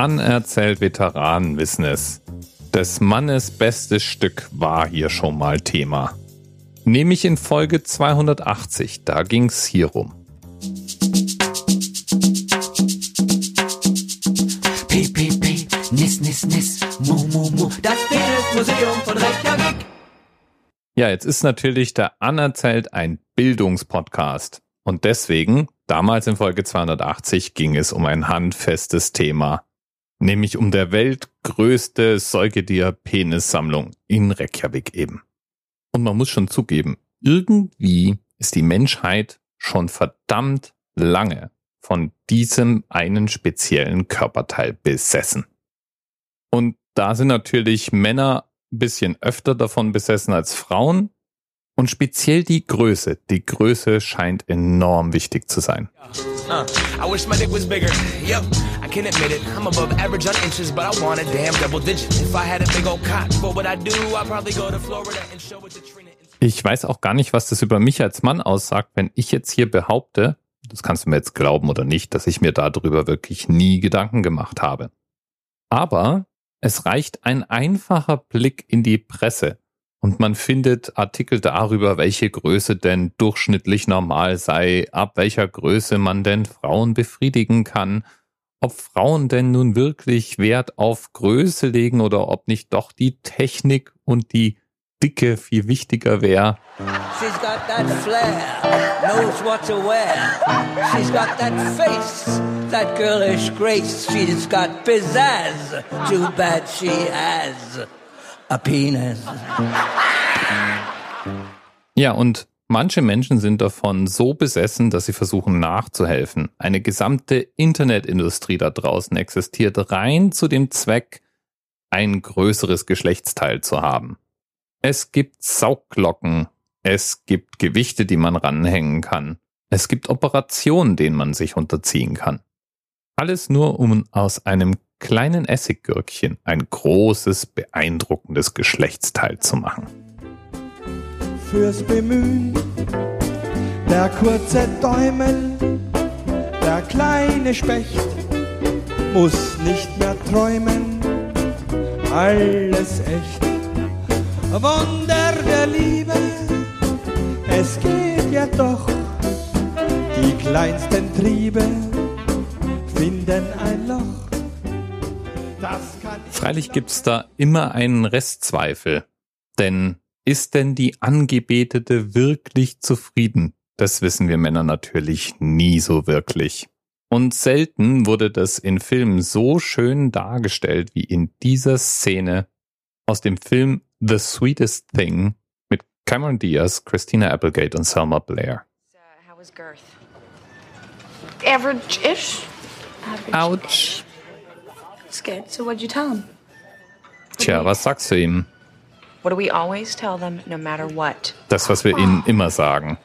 Anerzählt Veteranen wissen es. Des Mannes bestes Stück war hier schon mal Thema. Nämlich in Folge 280, da ging's hier rum. PPP, Nis, Nis, Nis, Mu, Mu, Mu, das Museum von Reykjavik. Ja, jetzt ist natürlich der Anerzählt ein Bildungspodcast. Und deswegen, damals in Folge 280, ging es um ein handfestes Thema nämlich um der weltgrößte Säugetier-Penissammlung in Reykjavik eben. Und man muss schon zugeben, irgendwie ist die Menschheit schon verdammt lange von diesem einen speziellen Körperteil besessen. Und da sind natürlich Männer ein bisschen öfter davon besessen als Frauen, und speziell die Größe. Die Größe scheint enorm wichtig zu sein. Ich weiß auch gar nicht, was das über mich als Mann aussagt, wenn ich jetzt hier behaupte, das kannst du mir jetzt glauben oder nicht, dass ich mir darüber wirklich nie Gedanken gemacht habe. Aber es reicht ein einfacher Blick in die Presse, und man findet Artikel darüber, welche Größe denn durchschnittlich normal sei, ab welcher Größe man denn Frauen befriedigen kann, ob Frauen denn nun wirklich Wert auf Größe legen oder ob nicht doch die Technik und die Dicke viel wichtiger wäre. She's got that flair, knows what to wear. She's got that face, that girlish grace. She's got pizzazz, too bad she has a penis. Ja, und manche Menschen sind davon so besessen, dass sie versuchen nachzuhelfen. Eine gesamte Internetindustrie da draußen existiert rein zu dem Zweck, ein größeres Geschlechtsteil zu haben. Es gibt Saugglocken, es gibt Gewichte, die man ranhängen kann, es gibt Operationen, denen man sich unterziehen kann. Alles nur, um aus einem kleinen Essiggürkchen ein großes, beeindruckendes Geschlechtsteil zu machen. Fürs Bemühen, der kurze Däumel, der kleine Specht muss nicht mehr träumen, alles echt. Wunder der Liebe, es geht ja doch, die kleinsten Triebe finden ein Loch. Freilich gibt's da immer einen Restzweifel. Denn ist denn die Angebetete wirklich zufrieden? Das wissen wir Männer natürlich nie so wirklich. Und selten wurde das in Filmen so schön dargestellt wie in dieser Szene aus dem Film The Sweetest Thing mit Cameron Diaz, Christina Applegate und Selma Blair. how was girth? Average-ish. Average Ouch. Scared. So what'd you tell him? Tja, was sagst du ihm? What do we always tell them, no matter what? Das, was wir ihnen immer sagen.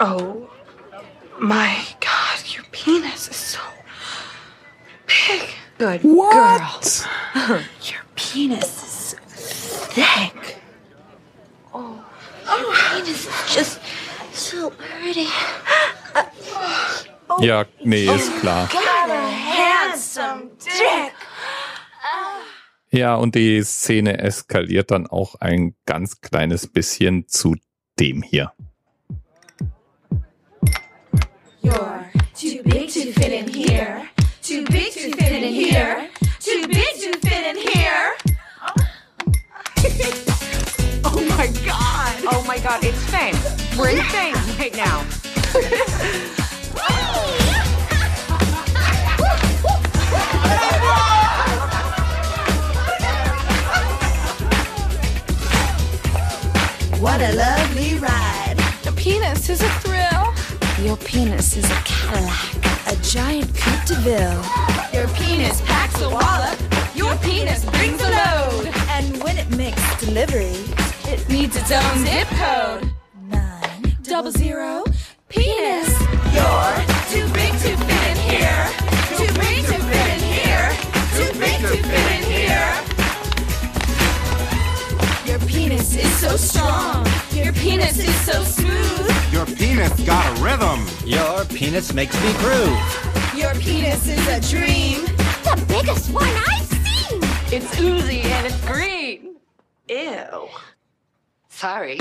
Oh my God, your penis is so big. Good what? girl. your penis is thick. Oh, your penis is just so pretty. Ja, nee, ist klar. Ja, und die Szene eskaliert dann auch ein ganz kleines bisschen zu dem hier. You're too big to fit in here. Too big to fit in here. Too big to fit in here. oh my god. Oh my god, it's fame. We're in fame right now. What a lovely ride. Your penis is a thrill. Your penis is a Cadillac. A giant Coupe de Ville. Your penis packs a wallop. Your penis brings a load. And when it makes delivery, it needs its own zip code. Nine double zero penis makes me groove. Your penis is a dream. The biggest one I've seen. It's oozy and it's green. Ew. Sorry.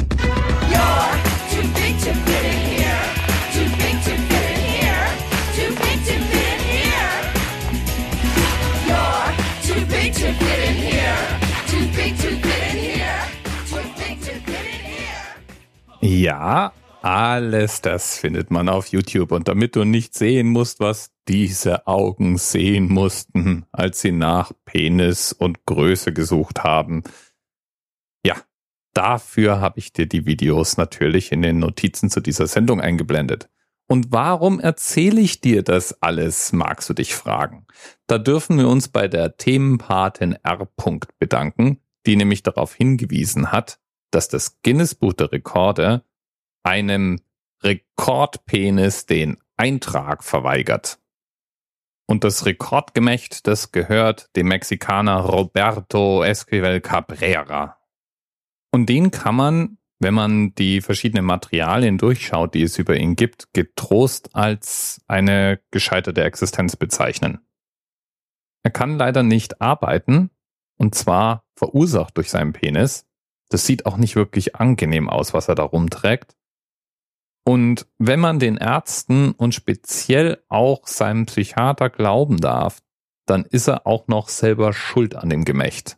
You're too big to fit in here. Too big to fit in here. Too big to fit in here. You're too big to fit in here. Too big to fit in here. Too big to fit in here. Ja, alles das findet man auf YouTube. Und damit du nicht sehen musst, was diese Augen sehen mussten, als sie nach Penis und Größe gesucht haben, ja, dafür habe ich dir die Videos natürlich in den Notizen zu dieser Sendung eingeblendet. Und warum erzähle ich dir das alles, magst du dich fragen. Da dürfen wir uns bei der Themenpatin R. bedanken, die nämlich darauf hingewiesen hat, dass das Guinness Buch der Rekorde einem Rekordpenis den Eintrag verweigert. Und das Rekordgemächt, das gehört dem Mexikaner Roberto Esquivel Cabrera. Und den kann man, wenn man die verschiedenen Materialien durchschaut, die es über ihn gibt, getrost als eine gescheiterte Existenz bezeichnen. Er kann leider nicht arbeiten, und zwar verursacht durch seinen Penis. Das sieht auch nicht wirklich angenehm aus, was er da rumträgt. Und wenn man den Ärzten und speziell auch seinem Psychiater glauben darf, dann ist er auch noch selber schuld an dem Gemächt.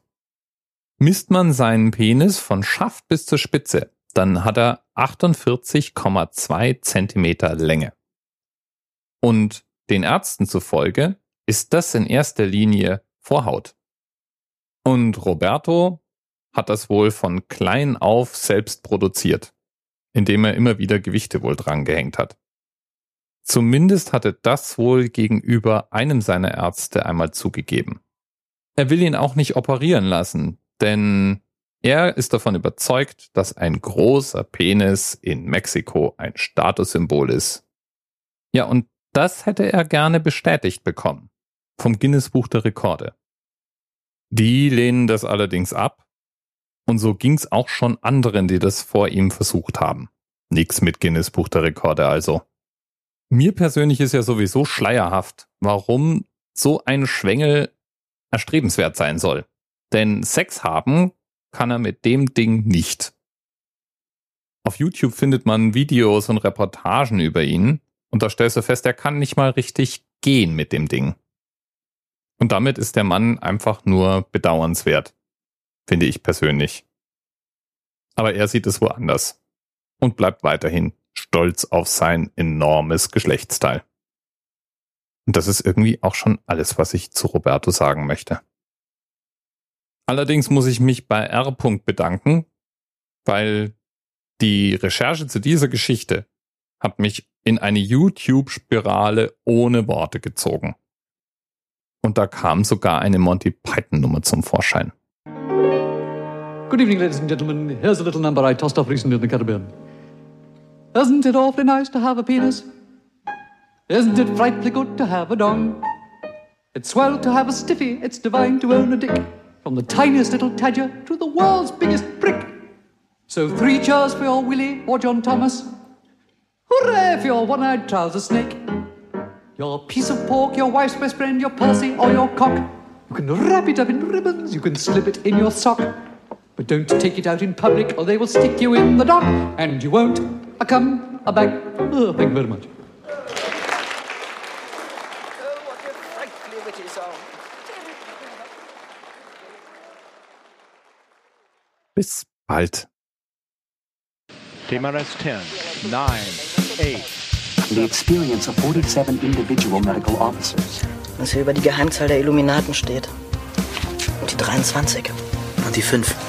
Misst man seinen Penis von Schaft bis zur Spitze, dann hat er 48,2 Zentimeter Länge. Und den Ärzten zufolge ist das in erster Linie Vorhaut. Und Roberto hat das wohl von klein auf selbst produziert indem er immer wieder Gewichte wohl dran gehängt hat. Zumindest hatte das wohl gegenüber einem seiner Ärzte einmal zugegeben. Er will ihn auch nicht operieren lassen, denn er ist davon überzeugt, dass ein großer Penis in Mexiko ein Statussymbol ist. Ja, und das hätte er gerne bestätigt bekommen. Vom Guinness Buch der Rekorde. Die lehnen das allerdings ab und so ging's auch schon anderen, die das vor ihm versucht haben. Nix mit Guinness Buch der Rekorde also. Mir persönlich ist ja sowieso schleierhaft, warum so ein Schwengel erstrebenswert sein soll. Denn Sex haben kann er mit dem Ding nicht. Auf YouTube findet man Videos und Reportagen über ihn und da stellst du fest, er kann nicht mal richtig gehen mit dem Ding. Und damit ist der Mann einfach nur bedauernswert finde ich persönlich. Aber er sieht es woanders und bleibt weiterhin stolz auf sein enormes Geschlechtsteil. Und das ist irgendwie auch schon alles, was ich zu Roberto sagen möchte. Allerdings muss ich mich bei R. bedanken, weil die Recherche zu dieser Geschichte hat mich in eine YouTube-Spirale ohne Worte gezogen. Und da kam sogar eine Monty Python-Nummer zum Vorschein. Good evening, ladies and gentlemen. Here's a little number I tossed off recently in the Caribbean. Isn't it awfully nice to have a penis? Isn't it frightfully good to have a dong? It's swell to have a stiffy, it's divine to own a dick. From the tiniest little tadger to the world's biggest prick. So three cheers for your Willie or John Thomas. Hooray for your one-eyed trouser snake. Your piece of pork, your wife's best friend, your Percy or your cock. You can wrap it up in ribbons, you can slip it in your sock. But don't take it out in public or they will stick you in the dock and you won't a come a back. Oh, thank you very much. Bis bald. TMRS 10, 9, 8. The experience of 47 individual medical officers. Was hier über die Geheimzahl der Illuminaten steht. Und die 23. Und die 5.